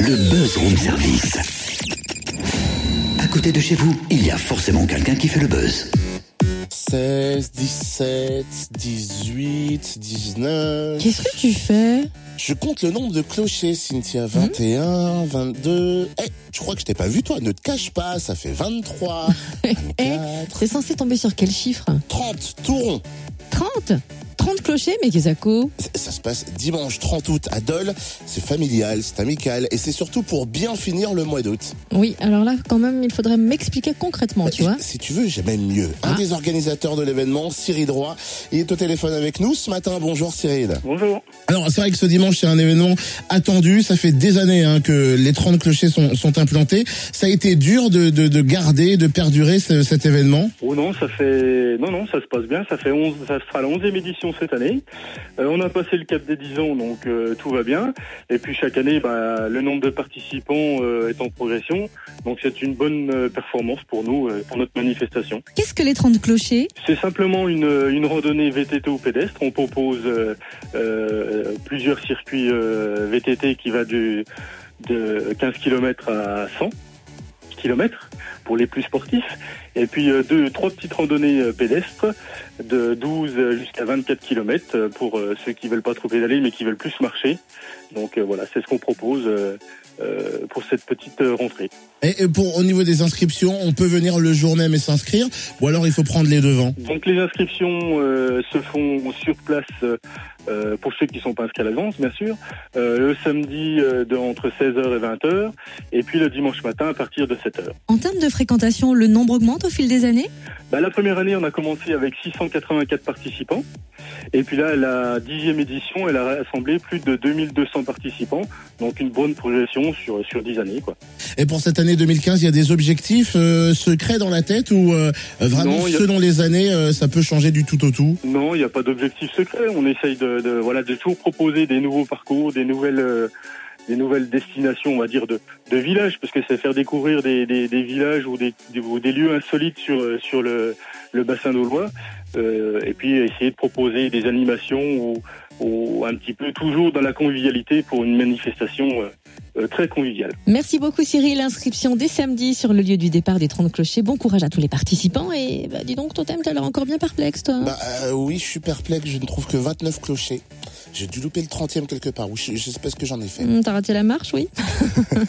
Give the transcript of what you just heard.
Le buzz room service. À côté de chez vous, il y a forcément quelqu'un qui fait le buzz. 16, 17, 18, 19. Qu'est-ce que tu fais? Je compte le nombre de clochers, Cynthia. 21, 22. Eh, je crois que je t'ai pas vu, toi? Ne te cache pas, ça fait 23, Eh, 24, c'est censé tomber sur quel chiffre? 30. Tout rond. 30 30 clochers, mais Ça se passe dimanche 30 août à Dole. C'est familial, c'est amical et c'est surtout pour bien finir le mois d'août. Oui, alors là, quand même, il faudrait m'expliquer concrètement, tu vois. Si tu veux, j'ai même mieux. Un Ah. des organisateurs de l'événement, Cyril Droit, il est au téléphone avec nous ce matin. Bonjour Cyril. Bonjour. Alors c'est vrai que ce dimanche c'est un événement attendu. Ça fait des années hein, que les 30 clochers sont, sont implantés. Ça a été dur de, de, de garder, de perdurer ce- cet événement? Oh non, ça fait non non, ça se passe bien. Ça fait 11, ça sera la 11e édition cette année. Euh, on a passé le cap des 10 ans, donc euh, tout va bien. Et puis chaque année, bah, le nombre de participants euh, est en progression, donc c'est une bonne performance pour nous, pour notre manifestation. Qu'est-ce que les 30 clochers? C'est simplement une, une randonnée VTT ou pédestre. On propose plusieurs circuits VTT qui va du, de 15 km à 100 km pour les plus sportifs. Et puis euh, deux, trois petites randonnées euh, pédestres de 12 jusqu'à 24 km pour euh, ceux qui veulent pas trop pédaler mais qui veulent plus marcher. Donc voilà, c'est ce qu'on propose pour cette petite rentrée. Et et pour au niveau des inscriptions, on peut venir le jour même et s'inscrire, ou alors il faut prendre les devants? Donc les inscriptions euh, se font sur place euh, euh, pour ceux qui sont pas inscrits à l'avance, bien sûr, euh, le samedi euh, de, entre 16h et 20h, et puis le dimanche matin à partir de 7h. En termes de fréquentation, le nombre augmente au fil des années? Bah, la première année, on a commencé avec 684 participants, et puis là, la dixième édition, elle a rassemblé plus de 2200 participants, donc une bonne progression sur, sur 10 années. Quoi. Et pour cette année 2015, il y a des objectifs euh, secrets dans la tête ou euh, vraiment Non, a- selon les années, euh, ça peut changer du tout au tout? Non, il n'y a pas d'objectif secret. On essaye de, de- voilà de toujours proposer des nouveaux parcours, des nouvelles euh, des nouvelles destinations, on va dire de, de villages, parce que c'est faire découvrir des, des, des villages ou des, des, ou des lieux insolites sur euh, sur le, le bassin d'Aulois, euh, et puis essayer de proposer des animations ou, ou un petit peu toujours dans la convivialité pour une manifestation euh, euh, très conviviale. Merci beaucoup Cyril. Inscription dès samedi sur le lieu du départ des 30 clochers. Bon courage à tous les participants et bah, dis donc, Totem, t'as l'air encore bien perplexe toi. Bah euh, oui, je suis perplexe, je ne trouve que 29 clochers. J'ai dû louper le 30e quelque part, ou je, je sais pas ce que j'en ai fait. Hum, T'as raté la marche, oui